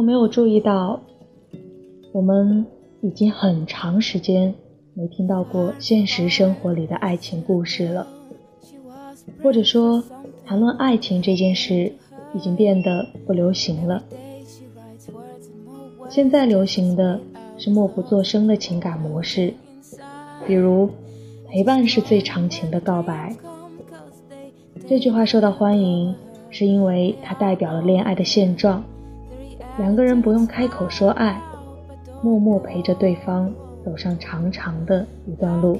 你有没有注意到，我们已经很长时间没听到过现实生活里的爱情故事了？或者说，谈论爱情这件事已经变得不流行了？现在流行的是默不作声的情感模式，比如陪伴是最长情的告白。这句话受到欢迎，是因为它代表了恋爱的现状：两个人不用开口说爱，默默陪着对方走上长长的一段路。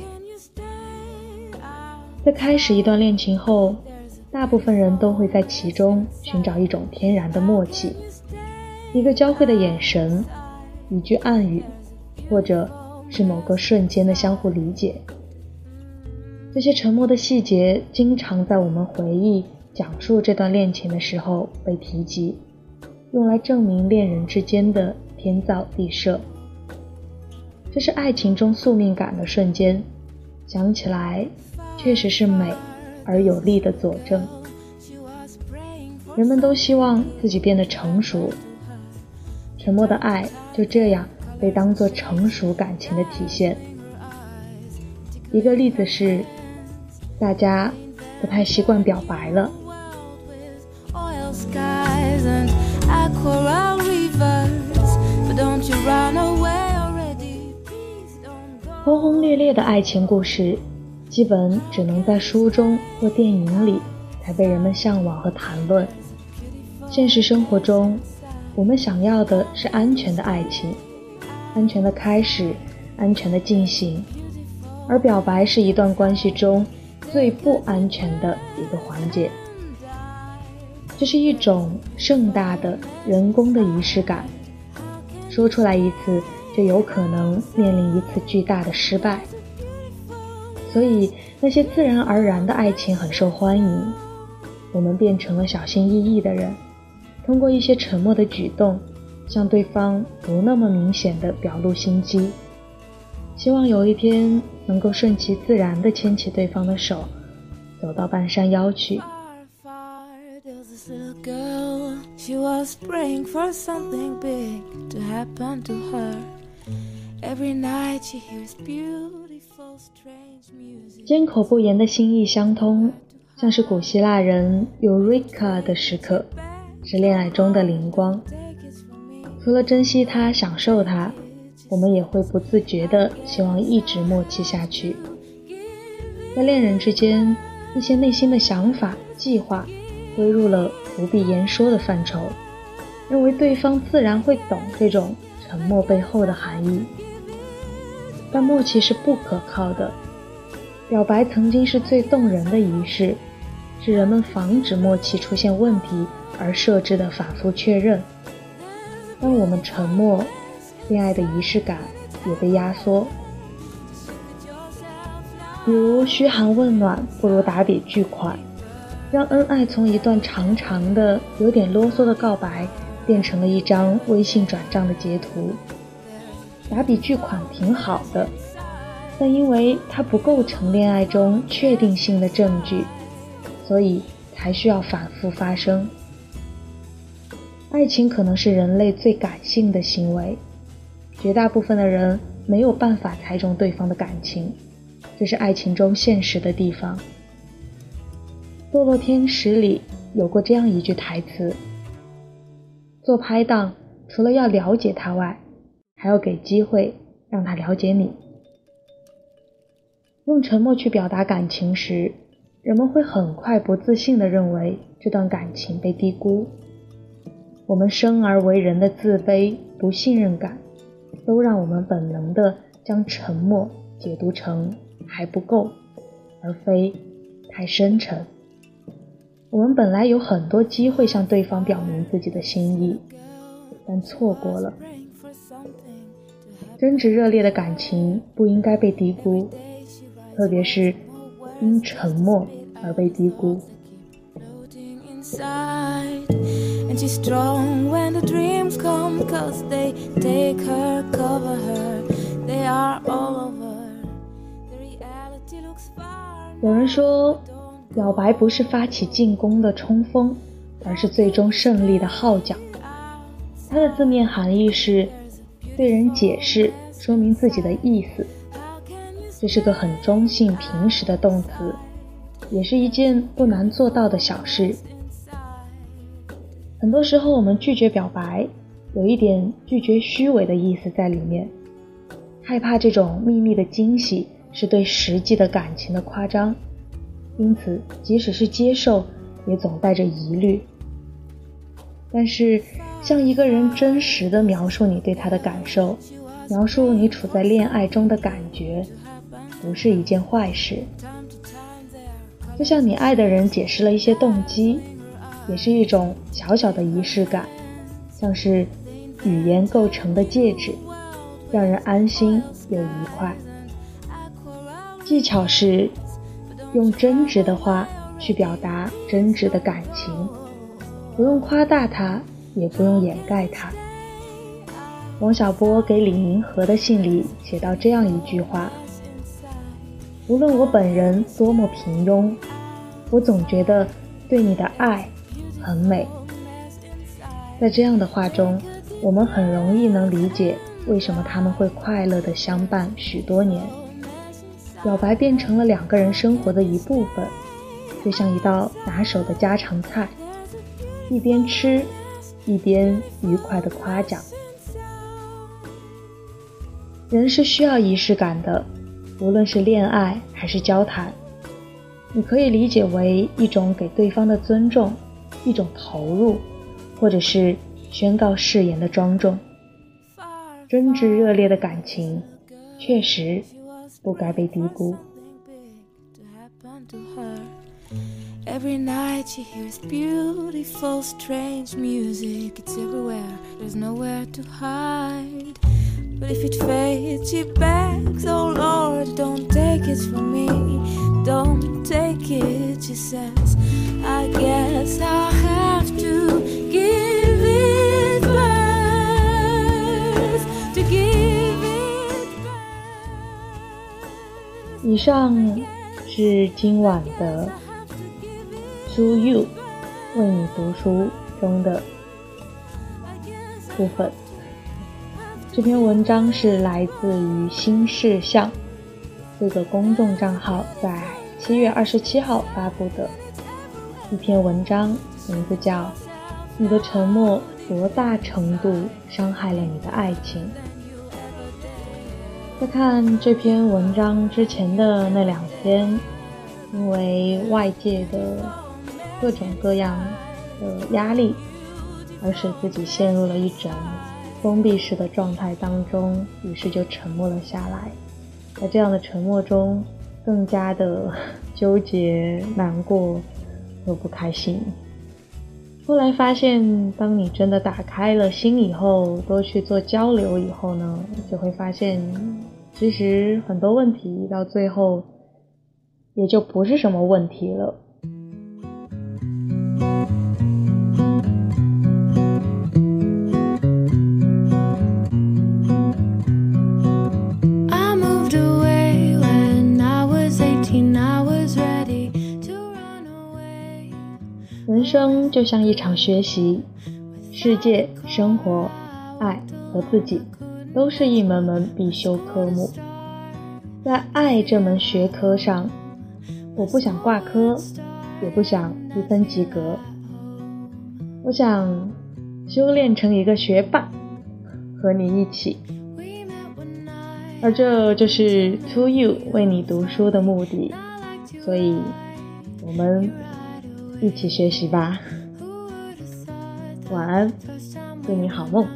在开始一段恋情后，大部分人都会在其中寻找一种天然的默契。一个交汇的眼神，一句暗语，或者是某个瞬间的相互理解，这些沉默的细节，经常在我们回忆、讲述这段恋情的时候被提及，用来证明恋人之间的天造地设。这是爱情中宿命感的瞬间，想起来确实是美而有力的佐证。人们都希望自己变得成熟。沉默的爱就这样被当作成熟感情的体现。一个例子是，大家不太习惯表白了。轰轰烈烈的爱情故事，基本只能在书中或电影里才被人们向往和谈论。现实生活中。我们想要的是安全的爱情，安全的开始，安全的进行，而表白是一段关系中最不安全的一个环节。这是一种盛大的人工的仪式感，说出来一次就有可能面临一次巨大的失败。所以那些自然而然的爱情很受欢迎，我们变成了小心翼翼的人。通过一些沉默的举动，向对方不那么明显的表露心机，希望有一天能够顺其自然的牵起对方的手，走到半山腰去。缄口不言的心意相通，像是古希腊人 Eureka 的时刻。是恋爱中的灵光。除了珍惜它、享受它，我们也会不自觉地希望一直默契下去。在恋人之间，一些内心的想法、计划归入了不必言说的范畴，认为对方自然会懂这种沉默背后的含义。但默契是不可靠的。表白曾经是最动人的仪式，是人们防止默契出现问题。而设置的反复确认。当我们沉默，恋爱的仪式感也被压缩。比如嘘寒问暖不如打笔巨款，让恩爱从一段长长的、有点啰嗦的告白，变成了一张微信转账的截图。打笔巨款挺好的，但因为它不构成恋爱中确定性的证据，所以才需要反复发生。爱情可能是人类最感性的行为，绝大部分的人没有办法猜中对方的感情，这是爱情中现实的地方。《堕落天使》里有过这样一句台词：“做拍档，除了要了解他外，还要给机会让他了解你。”用沉默去表达感情时，人们会很快不自信地认为这段感情被低估。我们生而为人的自卑、不信任感，都让我们本能的将沉默解读成还不够，而非太深沉。我们本来有很多机会向对方表明自己的心意，但错过了。真挚热烈的感情不应该被低估，特别是因沉默而被低估。有人说，表白不是发起进攻的冲锋，而是最终胜利的号角。它的字面含义是对人解释、说明自己的意思。这是个很中性、平时的动词，也是一件不难做到的小事。很多时候，我们拒绝表白，有一点拒绝虚伪的意思在里面，害怕这种秘密的惊喜是对实际的感情的夸张，因此即使是接受，也总带着疑虑。但是，向一个人真实的描述你对他的感受，描述你处在恋爱中的感觉，不是一件坏事。就像你爱的人解释了一些动机，也是一种小小的仪式感，像是语言构成的戒指，让人安心又愉快。技巧是用真挚的话去表达真挚的感情。不用夸大它，也不用掩盖它。王小波给李银河的信里写到这样一句话：“无论我本人多么平庸，我总觉得对你的爱很美。”在这样的话中，我们很容易能理解为什么他们会快乐的相伴许多年。表白变成了两个人生活的一部分，就像一道拿手的家常菜。一边吃，一边愉快的夸奖。人是需要仪式感的，无论是恋爱还是交谈，你可以理解为一种给对方的尊重，一种投入，或者是宣告誓言的庄重。真挚热烈的感情，确实 Every night she hears beautiful, strange music. It's everywhere, there's nowhere to hide. But if it fades, she begs, Oh Lord, don't take it from me. Don't take it, she says. I guess I. 以上是今晚的。To you，为你读书中的部分。这篇文章是来自于新事项这个公众账号在七月二十七号发布的一篇文章，名字叫《你的沉默多大程度伤害了你的爱情》。在看这篇文章之前的那两天，因为外界的。各种各样的压力，而使自己陷入了一种封闭式的状态当中，于是就沉默了下来。在这样的沉默中，更加的纠结、难过和不开心。后来发现，当你真的打开了心以后，多去做交流以后呢，就会发现，其实很多问题到最后也就不是什么问题了。人生就像一场学习，世界、生活、爱和自己，都是一门门必修科目。在爱这门学科上，我不想挂科，也不想一分及格，我想修炼成一个学霸，和你一起。而这就是 To You 为你读书的目的，所以，我们。一起学习吧，晚安，祝你好梦。